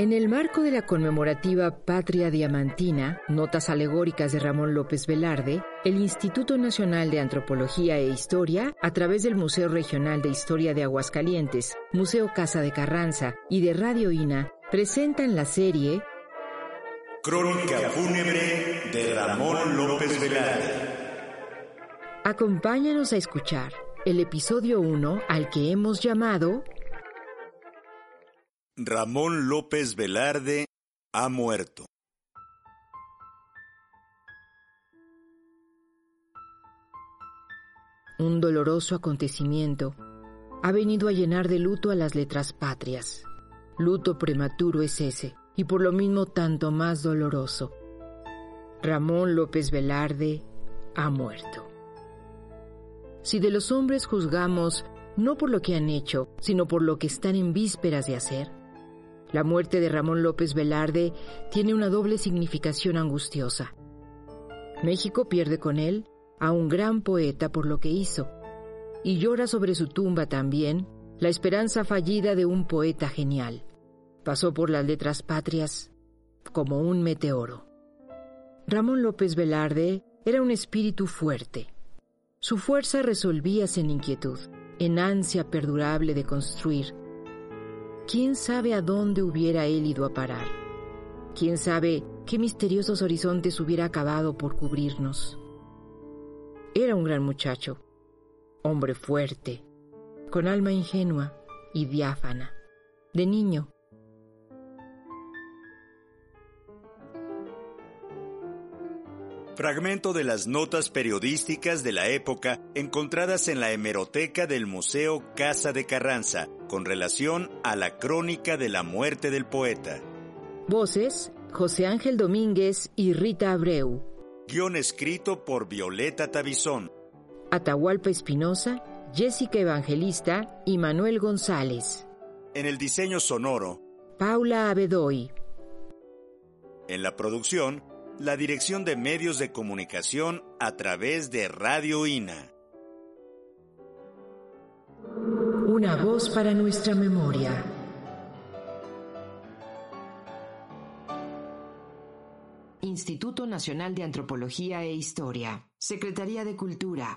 En el marco de la conmemorativa Patria Diamantina, Notas Alegóricas de Ramón López Velarde, el Instituto Nacional de Antropología e Historia, a través del Museo Regional de Historia de Aguascalientes, Museo Casa de Carranza y de Radio INA, presentan la serie Crónica fúnebre de Ramón López Velarde. Acompáñanos a escuchar el episodio 1 al que hemos llamado Ramón López Velarde ha muerto. Un doloroso acontecimiento ha venido a llenar de luto a las letras patrias. Luto prematuro es ese, y por lo mismo tanto más doloroso. Ramón López Velarde ha muerto. Si de los hombres juzgamos no por lo que han hecho, sino por lo que están en vísperas de hacer, la muerte de Ramón López Velarde tiene una doble significación angustiosa. México pierde con él a un gran poeta por lo que hizo, y llora sobre su tumba también la esperanza fallida de un poeta genial. Pasó por las letras patrias como un meteoro. Ramón López Velarde era un espíritu fuerte. Su fuerza resolvíase en inquietud, en ansia perdurable de construir. ¿Quién sabe a dónde hubiera él ido a parar? ¿Quién sabe qué misteriosos horizontes hubiera acabado por cubrirnos? Era un gran muchacho, hombre fuerte, con alma ingenua y diáfana, de niño. Fragmento de las notas periodísticas de la época encontradas en la hemeroteca del Museo Casa de Carranza con relación a la crónica de la muerte del poeta. Voces, José Ángel Domínguez y Rita Abreu. Guión escrito por Violeta Tabizón. Atahualpa Espinosa, Jessica Evangelista y Manuel González. En el diseño sonoro, Paula Abedoy. En la producción, la Dirección de Medios de Comunicación a través de Radio INA. Una voz para nuestra memoria. Instituto Nacional de Antropología e Historia. Secretaría de Cultura.